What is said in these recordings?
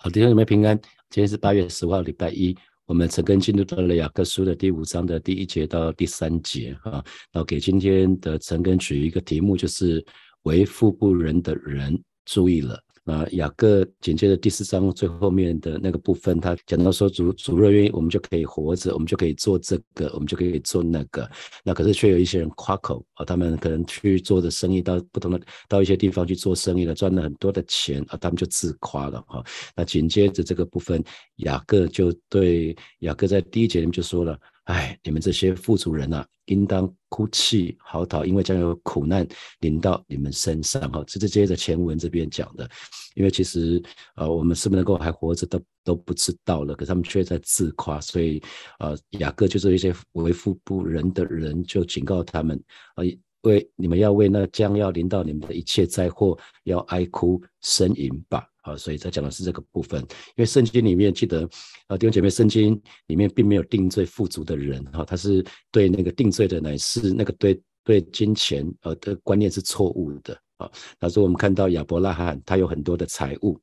好，弟兄姊妹平安。今天是八月十五号，礼拜一。我们陈根进入到了雅各书的第五章的第一节到第三节啊。然后给今天的陈根取一个题目，就是为富不仁的人注意了。那雅各紧接着第四章最后面的那个部分，他讲到说主主若愿意，我们就可以活着，我们就可以做这个，我们就可以做那个。那可是却有一些人夸口啊，他们可能去做的生意到不同的到一些地方去做生意了，赚了很多的钱啊，他们就自夸了哈。那紧接着这个部分，雅各就对雅各在第一节里面就说了。哎，你们这些富足人呐，应当哭泣嚎啕，因为将有苦难临到你们身上。哈，这是接着前文这边讲的。因为其实，呃，我们是不能够还活着都都不知道了，可他们却在自夸。所以，呃，雅各就是一些为富不仁的人，就警告他们：啊，为你们要为那将要临到你们的一切灾祸，要哀哭呻吟吧。啊，所以他讲的是这个部分，因为圣经里面记得，啊弟兄姐妹，圣经里面并没有定罪富足的人，哈，他是对那个定罪的乃是那个对对金钱呃的观念是错误的，啊，他说我们看到亚伯拉罕他有很多的财物，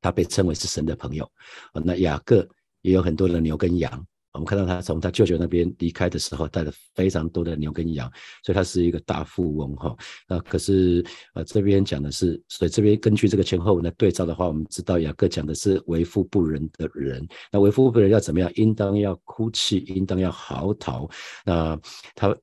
他被称为是神的朋友，啊，那雅各也有很多的牛跟羊。我们看到他从他舅舅那边离开的时候，带了非常多的牛跟羊，所以他是一个大富翁哈。那可是呃这边讲的是，所以这边根据这个前后文的对照的话，我们知道雅各讲的是为富不仁的人。那为富不仁要怎么样？应当要哭泣，应当要嚎啕。那他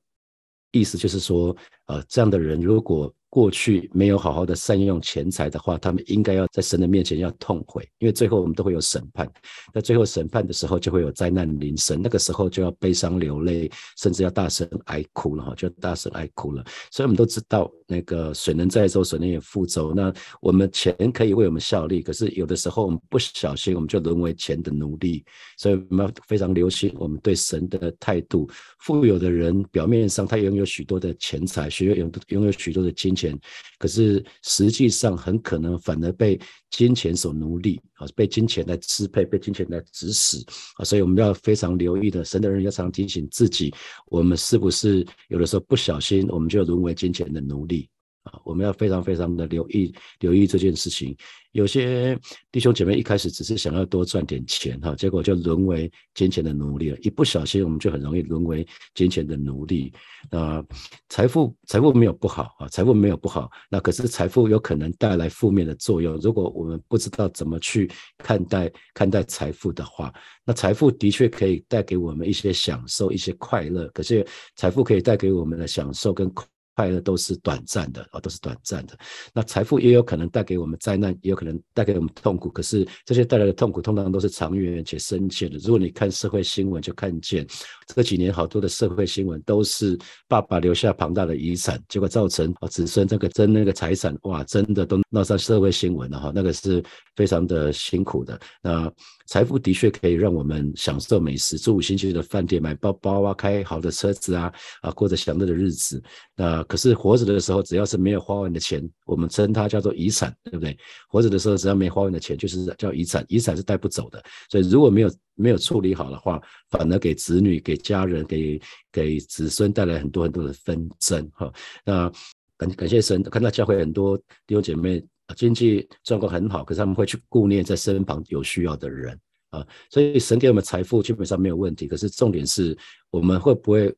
意思就是说，呃，这样的人如果。过去没有好好的善用钱财的话，他们应该要在神的面前要痛悔，因为最后我们都会有审判。那最后审判的时候，就会有灾难临身，那个时候就要悲伤流泪，甚至要大声哀哭了哈，就大声哀哭了。所以我们都知道，那个水能载舟，水能也覆舟。那我们钱可以为我们效力，可是有的时候我们不小心，我们就沦为钱的奴隶。所以我们要非常留心我们对神的态度。富有的人表面上他拥有许多的钱财，许有拥拥有许多的金钱。钱，可是实际上很可能反而被金钱所奴隶啊，被金钱来支配，被金钱来指使啊，所以我们要非常留意的，神的人要常提醒自己，我们是不是有的时候不小心，我们就沦为金钱的奴隶。啊，我们要非常非常的留意留意这件事情。有些弟兄姐妹一开始只是想要多赚点钱哈，结果就沦为金钱的奴隶了。一不小心，我们就很容易沦为金钱的奴隶。那财富财富没有不好啊，财富没有不好。那可是财富有可能带来负面的作用。如果我们不知道怎么去看待看待财富的话，那财富的确可以带给我们一些享受、一些快乐。可是财富可以带给我们的享受跟快。乐都是短暂的啊，都是短暂的。那财富也有可能带给我们灾难，也有可能带给我们痛苦。可是这些带来的痛苦，通常都是长远且深切的。如果你看社会新闻，就看见这几年好多的社会新闻都是爸爸留下庞大的遗产，结果造成啊子孙这个争那个财产，哇，真的都闹上社会新闻了哈。那个是非常的辛苦的。那财富的确可以让我们享受美食，住五星级的饭店，买包包啊，开好的车子啊，啊，过着享乐的日子。那可是活着的时候，只要是没有花完的钱，我们称它叫做遗产，对不对？活着的时候，只要没花完的钱，就是叫遗产，遗产是带不走的。所以如果没有没有处理好的话，反而给子女、给家人、给给子孙带来很多很多的纷争。哈，那感感谢神，看到教会很多弟兄姐妹。经济状况很好，可是他们会去顾念在身旁有需要的人啊，所以神给我们财富基本上没有问题。可是重点是我们会不会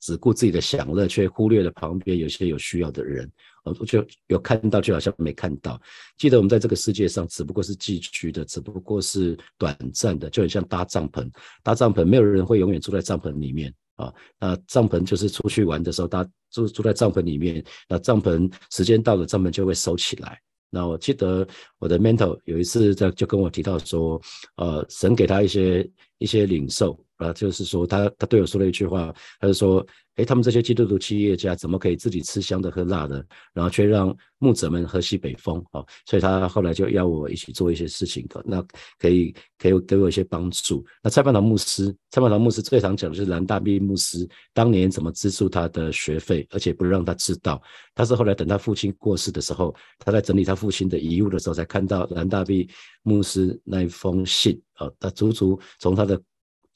只顾自己的享乐，却忽略了旁边有些有需要的人？我就有看到，就好像没看到。记得我们在这个世界上只不过是寄居的，只不过是短暂的，就很像搭帐篷。搭帐篷，没有人会永远住在帐篷里面啊。那帐篷就是出去玩的时候搭住住在帐篷里面，那帐篷时间到了，帐篷就会收起来。那我记得我的 mentor 有一次在就跟我提到说，呃，神给他一些一些领受。啊，就是说，他他对我说了一句话，他就说，哎，他们这些基督徒企业家怎么可以自己吃香的喝辣的，然后却让牧者们喝西北风啊？所以他后来就要我一起做一些事情的，那可以可以给我一些帮助。那蔡半堂牧师，蔡半堂牧师最常讲的是蓝大斌牧师当年怎么资助他的学费，而且不让他知道。他是后来等他父亲过世的时候，他在整理他父亲的遗物的时候，才看到蓝大斌牧师那一封信啊，他足足从他的。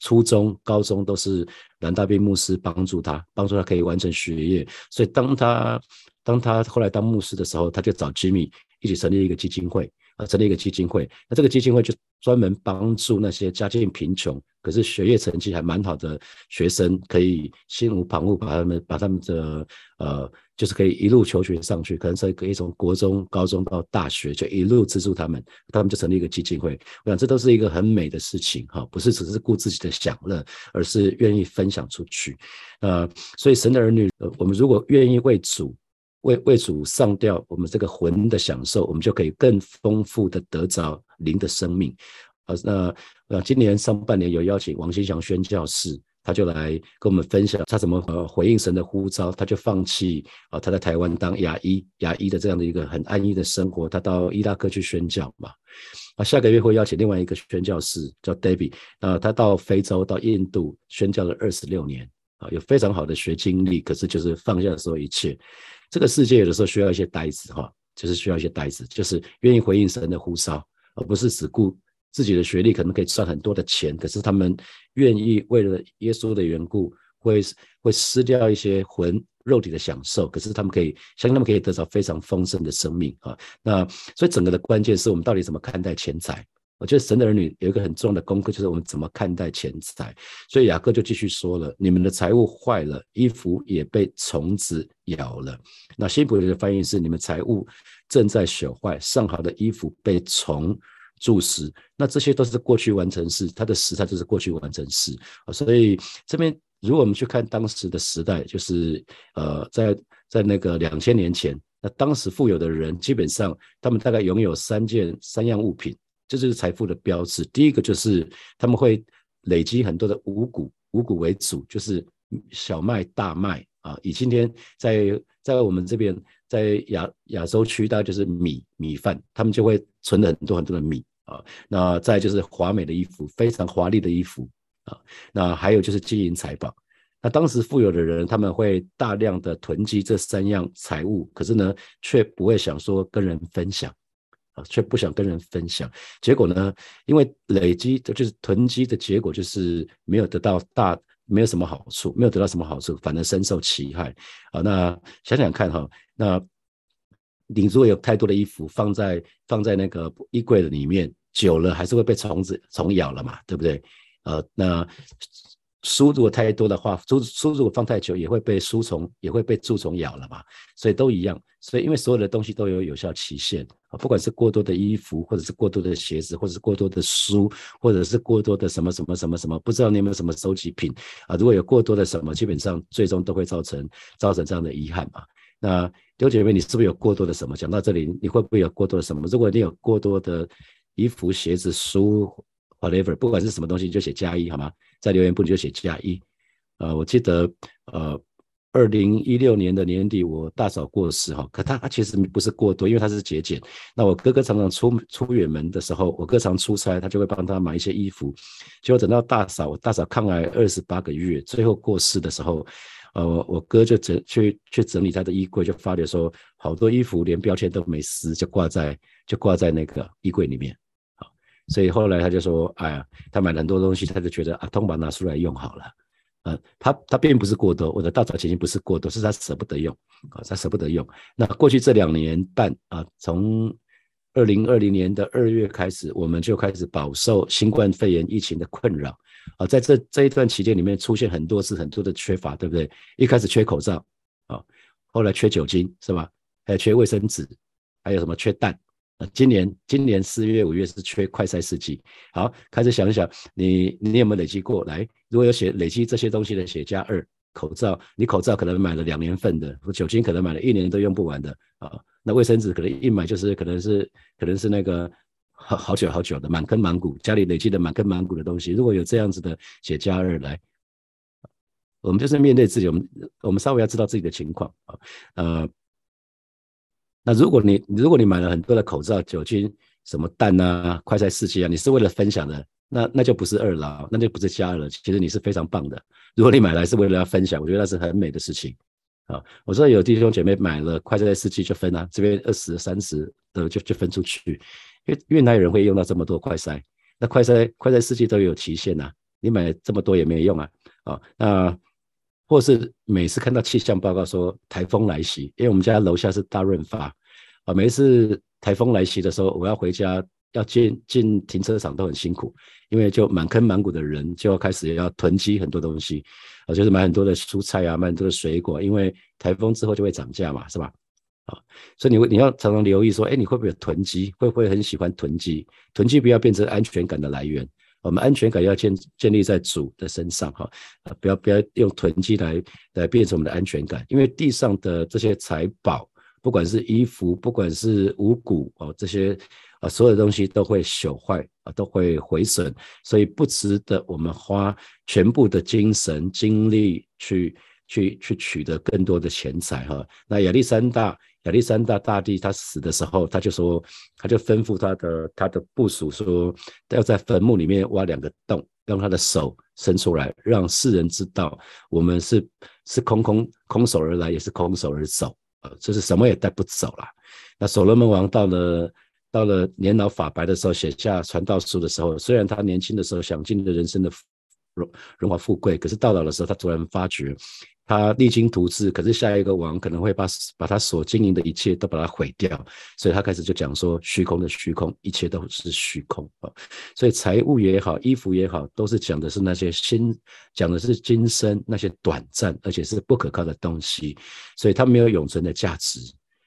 初中、高中都是蓝大斌牧师帮助他，帮助他可以完成学业。所以当他当他后来当牧师的时候，他就找吉米一起成立一个基金会啊，成立一个基金会。那这个基金会就专门帮助那些家境贫穷，可是学业成绩还蛮好的学生，可以心无旁骛把他们把他们的呃，就是可以一路求学上去，可能是可以从国中、高中到大学，就一路资助他们，他们就成立一个基金会。我想这都是一个很美的事情哈，不是只是顾自己的享乐，而是愿意分享出去。呃，所以神的儿女，呃，我们如果愿意为主。为为主上吊，我们这个魂的享受，我们就可以更丰富的得着灵的生命。呃，那呃，今年上半年有邀请王新祥宣教士，他就来跟我们分享他怎么呃回应神的呼召，他就放弃啊他在台湾当牙医牙医的这样的一个很安逸的生活，他到伊拉克去宣教嘛。啊，下个月会邀请另外一个宣教士叫 David，啊，他到非洲到印度宣教了二十六年，啊，有非常好的学经历，可是就是放下所有一切。这个世界有的时候需要一些呆子哈，就是需要一些呆子，就是愿意回应神的呼召，而不是只顾自己的学历可能可以赚很多的钱，可是他们愿意为了耶稣的缘故，会会失掉一些魂肉体的享受，可是他们可以相信他们可以得到非常丰盛的生命啊。那所以整个的关键是我们到底怎么看待钱财。我觉得神的儿女有一个很重要的功课，就是我们怎么看待钱财。所以雅各就继续说了：你们的财物坏了，衣服也被虫子咬了。那新普的翻译是：你们财物正在朽坏，上好的衣服被虫蛀死。那这些都是过去完成式，它的时态就是过去完成式。所以这边如果我们去看当时的时代，就是呃，在在那个两千年前，那当时富有的人基本上他们大概拥有三件三样物品。这就是财富的标志。第一个就是他们会累积很多的五谷，五谷为主，就是小麦、大麦啊。以今天在在我们这边，在亚亚洲区，大概就是米米饭，他们就会存了很多很多的米啊。那再就是华美的衣服，非常华丽的衣服啊。那还有就是金银财宝。那当时富有的人，他们会大量的囤积这三样财物，可是呢，却不会想说跟人分享。啊，却不想跟人分享，结果呢？因为累积的就是囤积的结果，就是没有得到大，没有什么好处，没有得到什么好处，反而深受其害。啊，那想想看哈，那你如果有太多的衣服放在放在那个衣柜的里面，久了还是会被虫子虫咬了嘛，对不对？呃，那。书如果太多的话，书书如果放太久，也会被书虫，也会被蛀虫咬了嘛。所以都一样。所以因为所有的东西都有有效期限啊，不管是过多的衣服，或者是过多的鞋子，或者是过多的书，或者是过多的什么什么什么什么，不知道你有没有什么收集品啊？如果有过多的什么，基本上最终都会造成造成这样的遗憾嘛。那刘姐妹，你是不是有过多的什么？讲到这里，你会不会有过多的什么？如果你有过多的衣服、鞋子、书，whatever，不管是什么东西，就写加一好吗？在留言簿你就写加一，呃，我记得，呃，二零一六年的年底，我大嫂过世哈，可他他其实不是过多，因为她是节俭。那我哥哥常常出出远门的时候，我哥常出差，他就会帮他买一些衣服。结果等到大嫂，我大嫂抗癌二十八个月，最后过世的时候，呃，我我哥就整去去整理他的衣柜，就发觉说，好多衣服连标签都没撕，就挂在就挂在那个衣柜里面。所以后来他就说：“哎呀，他买了很多东西，他就觉得啊，通把拿出来用好了。呃，他他并不是过多，我的大早前不是过多，是他舍不得用啊，他舍不得用。那过去这两年半啊，从二零二零年的二月开始，我们就开始饱受新冠肺炎疫情的困扰啊，在这这一段期间里面，出现很多次很多的缺乏，对不对？一开始缺口罩啊，后来缺酒精是吧？还有缺卫生纸，还有什么缺蛋？”今年今年四月五月是缺快筛试剂，好，开始想一想，你你有没有累积过来？如果有写累积这些东西的，写加二。口罩，你口罩可能买了两年份的，酒精可能买了一年都用不完的啊。那卫生纸可能一买就是可能是可能是那个好久好久的满坑满谷，家里累积的满坑满谷的东西。如果有这样子的，写加二来，我们就是面对自己，我们我们稍微要知道自己的情况啊，呃。那如果你如果你买了很多的口罩、酒精、什么蛋啊、快餐试剂啊，你是为了分享的，那那就不是二劳，那就不是加二了。其实你是非常棒的。如果你买来是为了要分享，我觉得那是很美的事情啊。我知道有弟兄姐妹买了快餐试剂就分啊，这边二十三十的就就分出去，因为因为哪有人会用到这么多快筛？那快筛快筛试剂都有期限呐，你买这么多也没用啊啊那。或是每次看到气象报告说台风来袭，因为我们家楼下是大润发，啊，每一次台风来袭的时候，我要回家要进进停车场都很辛苦，因为就满坑满谷的人就要开始要囤积很多东西，啊，就是买很多的蔬菜啊，买很多的水果，因为台风之后就会涨价嘛，是吧？啊，所以你会你要常常留意说，哎，你会不会有囤积？会不会很喜欢囤积？囤积不要变成安全感的来源。我们安全感要建建立在主的身上，哈，啊，不要不要用囤积来来变成我们的安全感。因为地上的这些财宝，不管是衣服，不管是五谷哦，这些啊，所有的东西都会朽坏啊，都会毁损，所以不值得我们花全部的精神精力去去去取得更多的钱财，哈。那亚历山大。亚历山大大帝他死的时候，他就说，他就吩咐他的他的部属说，要在坟墓里面挖两个洞，让他的手伸出来，让世人知道我们是是空空空手而来，也是空手而走，呃，就是什么也带不走了。那所罗门王到了到了年老发白的时候，写下传道书的时候，虽然他年轻的时候享尽了人生的荣荣华富贵，可是到老的时候，他突然发觉。他励精图治，可是下一个王可能会把把他所经营的一切都把它毁掉，所以他开始就讲说虚空的虚空，一切都是虚空啊。所以财物也好，衣服也好，都是讲的是那些心，讲的是今生那些短暂而且是不可靠的东西，所以它没有永存的价值，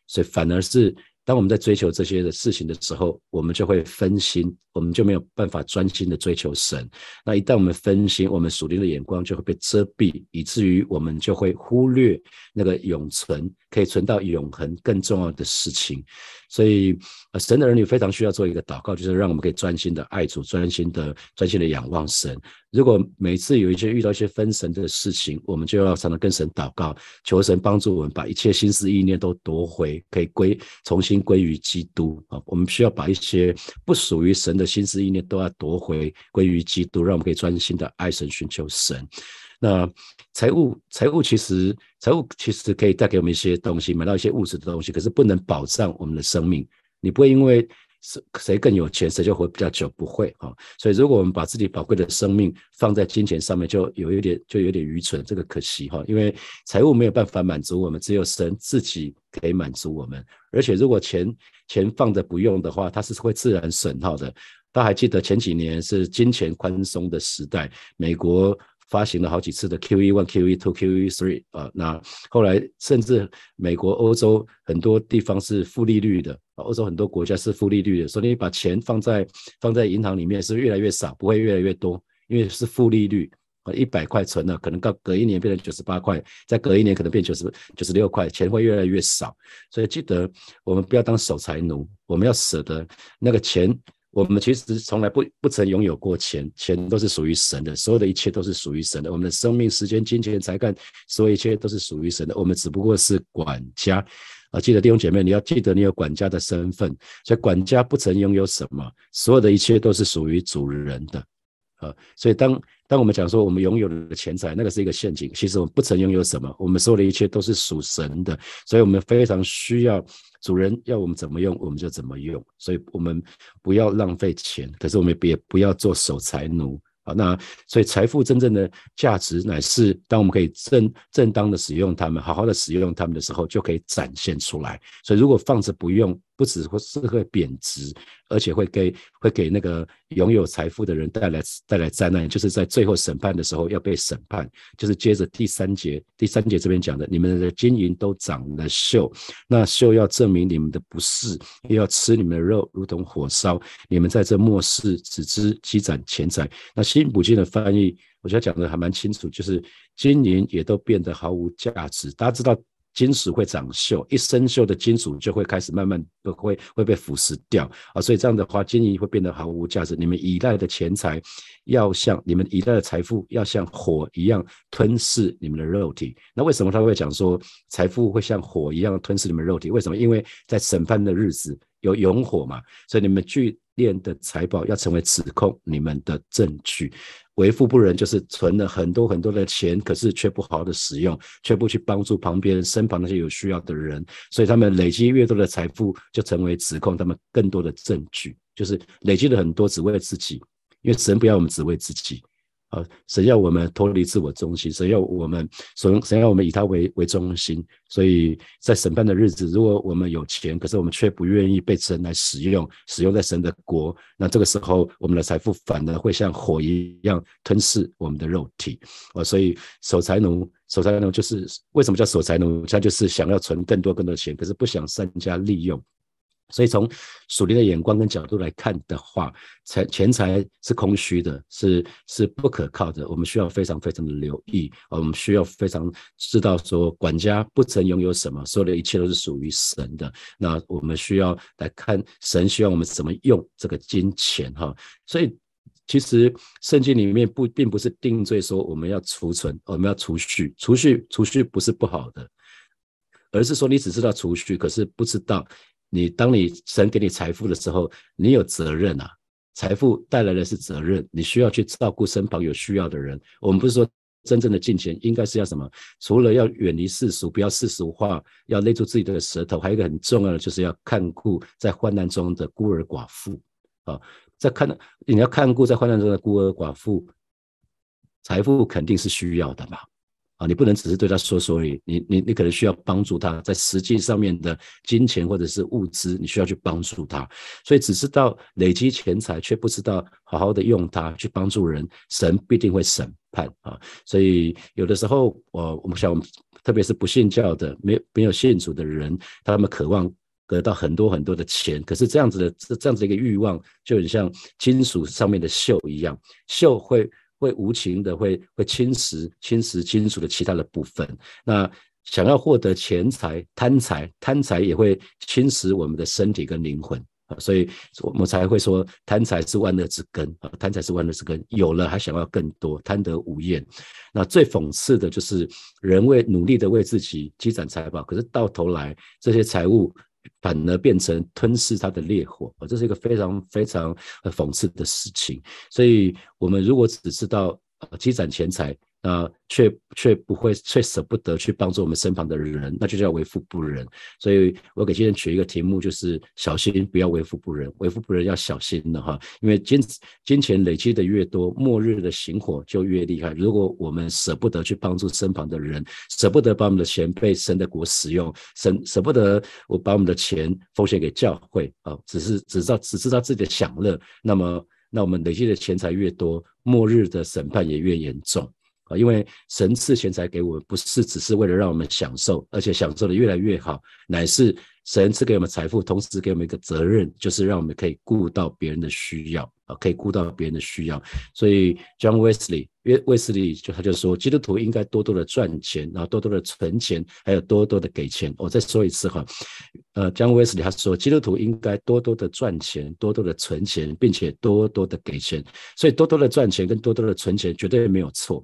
所以反而是。当我们在追求这些的事情的时候，我们就会分心，我们就没有办法专心的追求神。那一旦我们分心，我们属灵的眼光就会被遮蔽，以至于我们就会忽略那个永存、可以存到永恒更重要的事情。所以，神的儿女非常需要做一个祷告，就是让我们可以专心的爱主，专心的、专心的仰望神。如果每次有一些遇到一些分神的事情，我们就要常常跟神祷告，求神帮助我们把一切心思意念都夺回，可以归重新归于基督啊。我们需要把一些不属于神的心思意念都要夺回，归于基督，让我们可以专心的爱神，寻求神。那财务，财务其实，财务其实可以带给我们一些东西，买到一些物质的东西，可是不能保障我们的生命。你不会因为谁谁更有钱，谁就活比较久，不会啊。所以，如果我们把自己宝贵的生命放在金钱上面，就有一点，就有点愚蠢，这个可惜哈。因为财务没有办法满足我们，只有神自己可以满足我们。而且，如果钱钱放着不用的话，它是会自然损耗的。大家还记得前几年是金钱宽松的时代，美国。发行了好几次的 QE one、QE two、QE three 啊，那后来甚至美国、欧洲很多地方是负利率的，欧洲很多国家是负利率的，所以你把钱放在放在银行里面是越来越少，不会越来越多，因为是负利率啊，一百块存了，可能到隔一年变成九十八块，再隔一年可能变九十九十六块，钱会越来越少，所以记得我们不要当守财奴，我们要舍得那个钱。我们其实从来不不曾拥有过钱，钱都是属于神的，所有的一切都是属于神的。我们的生命、时间、金钱、才干，所有一切都是属于神的。我们只不过是管家啊！记得弟兄姐妹，你要记得你有管家的身份。所以管家不曾拥有什么，所有的一切都是属于主人的啊！所以当当我们讲说我们拥有的钱财，那个是一个陷阱。其实我们不曾拥有什么，我们所有的一切都是属神的，所以我们非常需要。主人要我们怎么用，我们就怎么用，所以我们不要浪费钱，可是我们也不要做守财奴。啊，那所以财富真正的价值乃是当我们可以正正当的使用它们，好好的使用它们的时候，就可以展现出来。所以如果放着不用，不只会是会贬值，而且会给会给那个拥有财富的人带来带来灾难，就是在最后审判的时候要被审判。就是接着第三节，第三节这边讲的，你们的金银都长了锈，那锈要证明你们的不是，又要吃你们的肉，如同火烧。你们在这末世只知积攒钱财。那新普京的翻译，我觉得讲的还蛮清楚，就是金银也都变得毫无价值。大家知道。金属会长锈，一生锈的金属就会开始慢慢不会会被腐蚀掉啊，所以这样的话，金银会变得毫无价值。你们依赖的钱财要像你们依赖的财富要像火一样吞噬你们的肉体。那为什么他会讲说财富会像火一样吞噬你们肉体？为什么？因为在审判的日子有永火嘛，所以你们聚炼的财宝要成为指控你们的证据。为富不仁，就是存了很多很多的钱，可是却不好好的使用，却不去帮助旁边身旁那些有需要的人，所以他们累积越多的财富，就成为指控他们更多的证据，就是累积了很多只为了自己，因为神不要我们只为自己啊，神要我们脱离自我中心，神要我们神神要我们以他为为中心。所以在审判的日子，如果我们有钱，可是我们却不愿意被神来使用，使用在神的国，那这个时候我们的财富反而会像火一样吞噬我们的肉体。啊，所以守财奴，守财奴就是为什么叫守财奴？他就是想要存更多更多钱，可是不想善加利用。所以从属灵的眼光跟角度来看的话，钱钱财是空虚的，是是不可靠的。我们需要非常非常的留意，我们需要非常知道说，管家不曾拥有什么，所有的一切都是属于神的。那我们需要来看神希望我们怎么用这个金钱哈。所以其实圣经里面不并不是定罪说我们要储存，我们要储蓄，储蓄储蓄不是不好的，而是说你只知道储蓄，可是不知道。你当你神给你财富的时候，你有责任啊！财富带来的是责任，你需要去照顾身旁有需要的人。我们不是说真正的金钱应该是要什么？除了要远离世俗，不要世俗化，要勒住自己的舌头，还有一个很重要的，就是要看顾在患难中的孤儿寡妇啊！在看你要看顾在患难中的孤儿寡妇，财富肯定是需要的嘛。啊，你不能只是对他说说而已，你你你可能需要帮助他，在实际上面的金钱或者是物资，你需要去帮助他。所以只知道累积钱财，却不知道好好的用它去帮助人，神必定会审判啊。所以有的时候，我我们想，特别是不信教的、没没有信主的人，他们渴望得到很多很多的钱，可是这样子的这这样子一个欲望，就很像金属上面的锈一样，锈会。会无情的会会侵蚀侵蚀金属的其他的部分。那想要获得钱财，贪财贪财也会侵蚀我们的身体跟灵魂啊，所以我们才会说贪财是万恶之根啊，贪财是万恶之根。有了还想要更多，贪得无厌。那最讽刺的就是人为努力的为自己积攒财宝，可是到头来这些财物。反而变成吞噬他的烈火，啊，这是一个非常非常讽刺的事情。所以，我们如果只知道积攒钱财。呃却却不会，却舍不得去帮助我们身旁的人，那就叫为富不仁。所以我给今天取一个题目，就是小心不要为富不仁。为富不仁要小心的哈，因为金金钱累积的越多，末日的行火就越厉害。如果我们舍不得去帮助身旁的人，舍不得把我们的钱被神的国使用，舍舍不得我把我们的钱奉献给教会啊，只是只知道只知道自己的享乐，那么那我们累积的钱财越多，末日的审判也越严重。啊，因为神赐钱财给我们，不是只是为了让我们享受，而且享受的越来越好，乃是神赐给我们财富，同时给我们一个责任，就是让我们可以顾到别人的需要啊，可以顾到别人的需要。所以，John Wesley，约卫斯理就他就说，基督徒应该多多的赚钱，然后多多的存钱，还有多多的给钱。我再说一次哈，呃，John Wesley 他说，基督徒应该多多的赚钱，多多的存钱，并且多多的给钱。所以，多多的赚钱跟多多的存钱绝对没有错。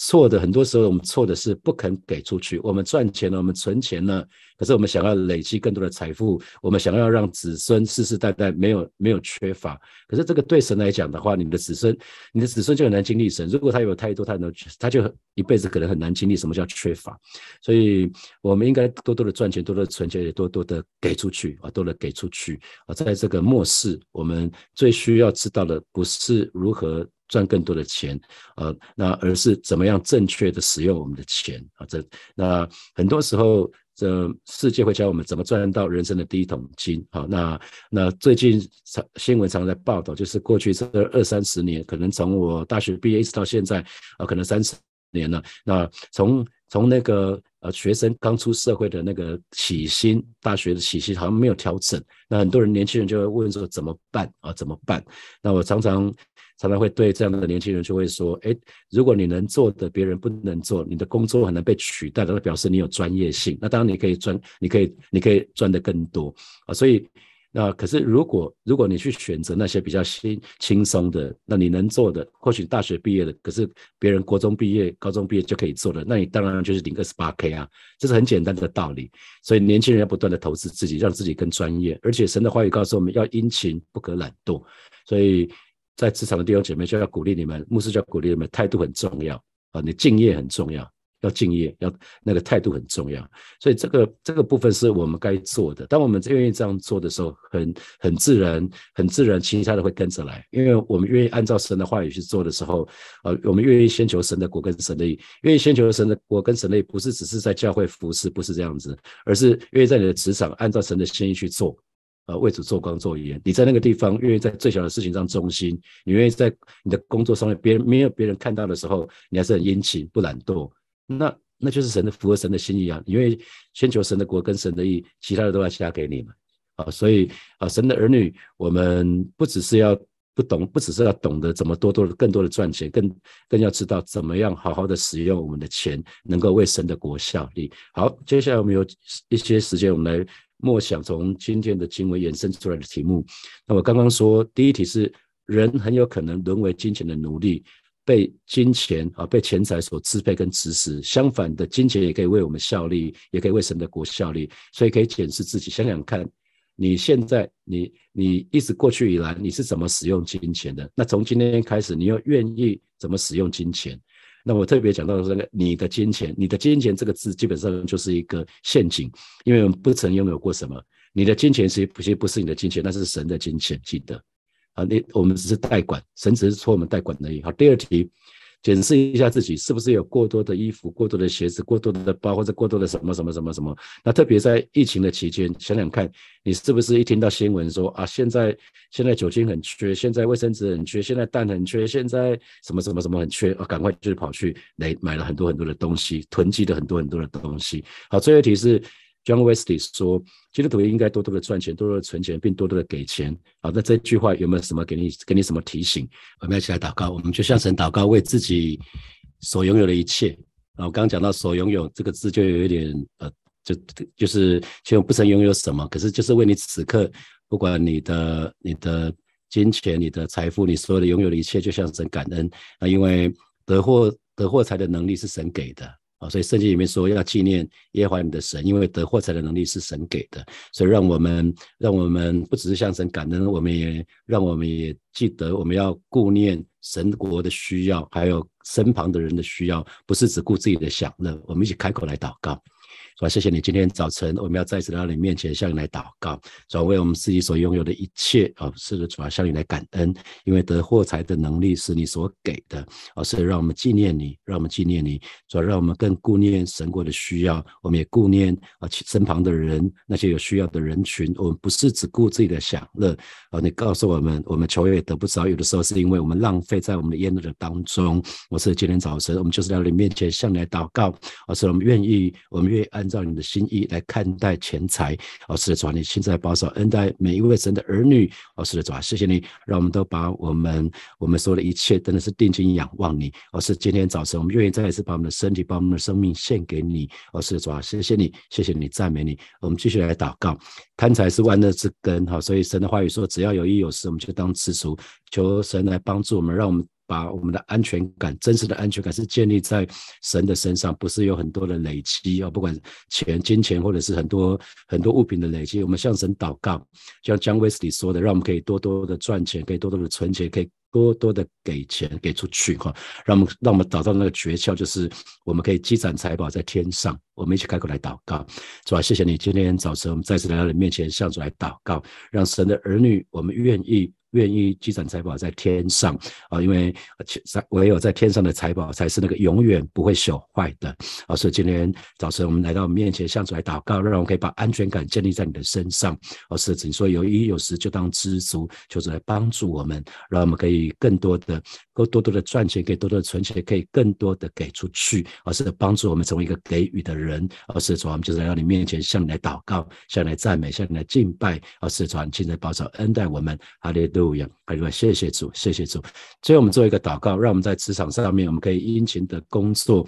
错的很多时候，我们错的是不肯给出去。我们赚钱了，我们存钱了，可是我们想要累积更多的财富，我们想要让子孙世世代代没有没有缺乏。可是这个对神来讲的话，你的子孙，你的子孙就很难经历神。如果他有太多，他能他就一辈子可能很难经历什么叫缺乏。所以，我们应该多多的赚钱，多多的存钱，也多多的给出去啊，多的给出去啊。在这个末世，我们最需要知道的不是如何。赚更多的钱，呃，那而是怎么样正确的使用我们的钱啊？这那很多时候，这世界会教我们怎么赚到人生的第一桶金。好，那那最近常新闻常在报道，就是过去这二三十年，可能从我大学毕业一直到现在，啊，可能三十年了。那从从那个呃学生刚出社会的那个起薪，大学的起薪好像没有调整。那很多人年轻人就会问说怎么办啊？怎么办？那我常常。常常会对这样的年轻人就会说：“哎，如果你能做的别人不能做，你的工作很难被取代，那表示你有专业性。那当然你可以赚，你可以你可以赚得更多啊。所以那可是如果如果你去选择那些比较轻轻松的，那你能做的，或许大学毕业的，可是别人国中毕业、高中毕业就可以做的，那你当然就是领二十八 K 啊，这是很简单的道理。所以年轻人要不断的投资自己，让自己更专业，而且神的话语告诉我们要殷勤，不可懒惰。所以。在职场的弟兄姐妹就要鼓励你们，牧师就要鼓励你们，态度很重要啊，你敬业很重要要敬业，要那个态度很重要。所以这个这个部分是我们该做的。当我们愿意这样做的时候，很很自然，很自然，其他的会跟着来。因为我们愿意按照神的话语去做的时候，呃，我们愿意先求神的国跟神的意，愿意先求神的国跟神的意，不是只是在教会服侍，不是这样子，而是愿意在你的职场按照神的心意去做。呃，为主做光做盐。你在那个地方愿意在最小的事情上忠心，你愿意在你的工作上面，别人没有别人看到的时候，你还是很殷勤不懒惰，那那就是神的符合神的心意啊。你愿意先求神的国跟神的意，其他的都要其他给你们啊。所以啊，神的儿女，我们不只是要不懂，不只是要懂得怎么多多的更多的赚钱，更更要知道怎么样好好的使用我们的钱，能够为神的国效力。好，接下来我们有一些时间，我们来。默想从今天的经文衍生出来的题目。那我刚刚说，第一题是人很有可能沦为金钱的奴隶，被金钱啊，被钱财所支配跟指使。相反的，金钱也可以为我们效力，也可以为神的国效力。所以可以检视自己，想想看，你现在你你一直过去以来，你是怎么使用金钱的？那从今天开始，你又愿意怎么使用金钱？那我特别讲到的是，你的金钱，你的金钱这个字基本上就是一个陷阱，因为我们不曾拥有过什么。你的金钱其实其实不是你的金钱，那是神的金钱，记得啊，你我们只是代管，神只是托我们代管而已。好，第二题。检视一下自己是不是有过多的衣服、过多的鞋子、过多的包，或者过多的什么什么什么什么。那特别在疫情的期间，想想看你是不是一听到新闻说啊，现在现在酒精很缺，现在卫生纸很缺，现在蛋很缺，现在什么什么什么很缺啊，赶快就跑去来买了很多很多的东西，囤积了很多很多的东西。好，最后一题是。John Wesley 说：“基督徒应该多多的赚钱，多多的存钱，并多多的给钱。”好，那这句话有没有什么给你给你什么提醒？我们一起来祷告，我们就向神祷告，为自己所拥有的一切。啊，我刚刚讲到“所拥有”这个字，就有一点呃，就就是其实不曾拥有什么，可是就是为你此刻，不管你的你的金钱、你的财富、你所有的拥有的一切，就向神感恩啊，因为得货得货财的能力是神给的。啊，所以圣经里面说要纪念耶和华你的神，因为得货财的能力是神给的，所以让我们让我们不只是向神感恩，我们也让我们也记得我们要顾念神国的需要，还有身旁的人的需要，不是只顾自己的享乐。我们一起开口来祷告。主谢谢你，今天早晨我们要再次来到你面前，向你来祷告，主为我们自己所拥有的一切啊，是的，主要向你来感恩，因为得货财的能力是你所给的啊，是让我们纪念你，让我们纪念你，主要让我们更顾念神国的需要，我们也顾念啊身旁的人，那些有需要的人群，我们不是只顾自己的享乐啊，你告诉我们，我们求也得不着，有的时候是因为我们浪费在我们的宴乐的当中。我是今天早晨，我们就是在你面前向你来祷告，而是我们愿意，我们愿意按按。照你的心意来看待钱财，哦，是的，主啊，你现在保守恩待每一位神的儿女，哦，是的，主啊，谢谢你，让我们都把我们我们说的一切，真的是定睛仰望你，哦，是今天早晨，我们愿意再一次把我们的身体，把我们的生命献给你，哦，是的，主啊，谢谢你，谢谢你，赞美你，我们继续来祷告，贪财是万恶之根，哈，所以神的话语说，只要有一有事，我们就当知足，求神来帮助我们，让我们。把我们的安全感，真实的安全感是建立在神的身上，不是有很多的累积哦，不管钱、金钱，或者是很多很多物品的累积。我们向神祷告，就像姜威斯里说的，让我们可以多多的赚钱，可以多多的存钱，可以多多的给钱给出去哈。让我们让我们找到那个诀窍，就是我们可以积攒财宝在天上。我们一起开口来祷告，主啊，谢谢你，今天早晨我们再次来到你面前，向主来祷告，让神的儿女，我们愿意。愿意积攒财宝在天上啊，因为唯有在天上的财宝才是那个永远不会朽坏的啊。所以今天早晨我们来到面前，向主来祷告，让我们可以把安全感建立在你的身上。哦，是你说有一有时就当知足，求主来帮助我们，让我们可以更多的、够多多的赚钱，可以多多的存钱，可以更多的给出去。而是帮助我们成为一个给予的人。而是主，我们就是来到你面前，向你来祷告，向你来赞美，向你来敬拜。而是主，现在保守恩待我们，哈利。亚，还有谢谢主，谢谢主。最后我们做一个祷告，让我们在职场上面，我们可以殷勤的工作。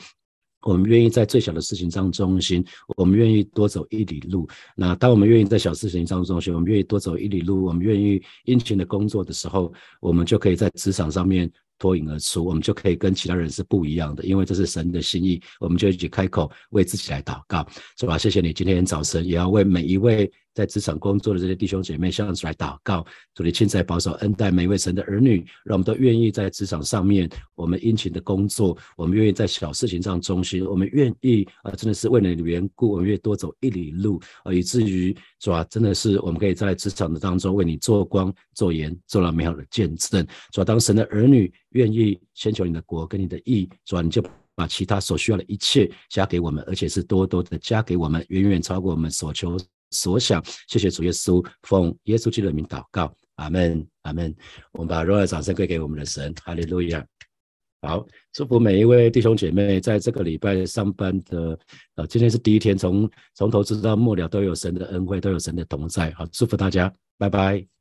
我们愿意在最小的事情上中心，我们愿意多走一里路。那当我们愿意在小事情上中心，我们愿意多走一里路，我们愿意殷勤的工作的时候，我们就可以在职场上面脱颖而出，我们就可以跟其他人是不一样的，因为这是神的心意。我们就一起开口为自己来祷告，是吧？谢谢你，今天早晨也要为每一位。在职场工作的这些弟兄姐妹，向主来祷告，主你亲自保守恩待每一位神的儿女，让我们都愿意在职场上面，我们殷勤的工作，我们愿意在小事情上忠心，我们愿意啊，真的是为了你的缘故，我们愿意多走一里路啊，以至于主啊，真的是我们可以在职场的当中为你做光做盐，做了美好的见证。主啊，当神的儿女愿意先求你的国跟你的义，主啊，你就。把其他所需要的一切加给我们，而且是多多的加给我们，远远超过我们所求所想。谢谢主耶稣，奉耶稣基督的名祷告，阿门，阿门。我们把荣耀掌声归给我们的神，哈利路亚。好，祝福每一位弟兄姐妹，在这个礼拜上班的，呃，今天是第一天，从从头直到末了都有神的恩惠，都有神的同在。好，祝福大家，拜拜。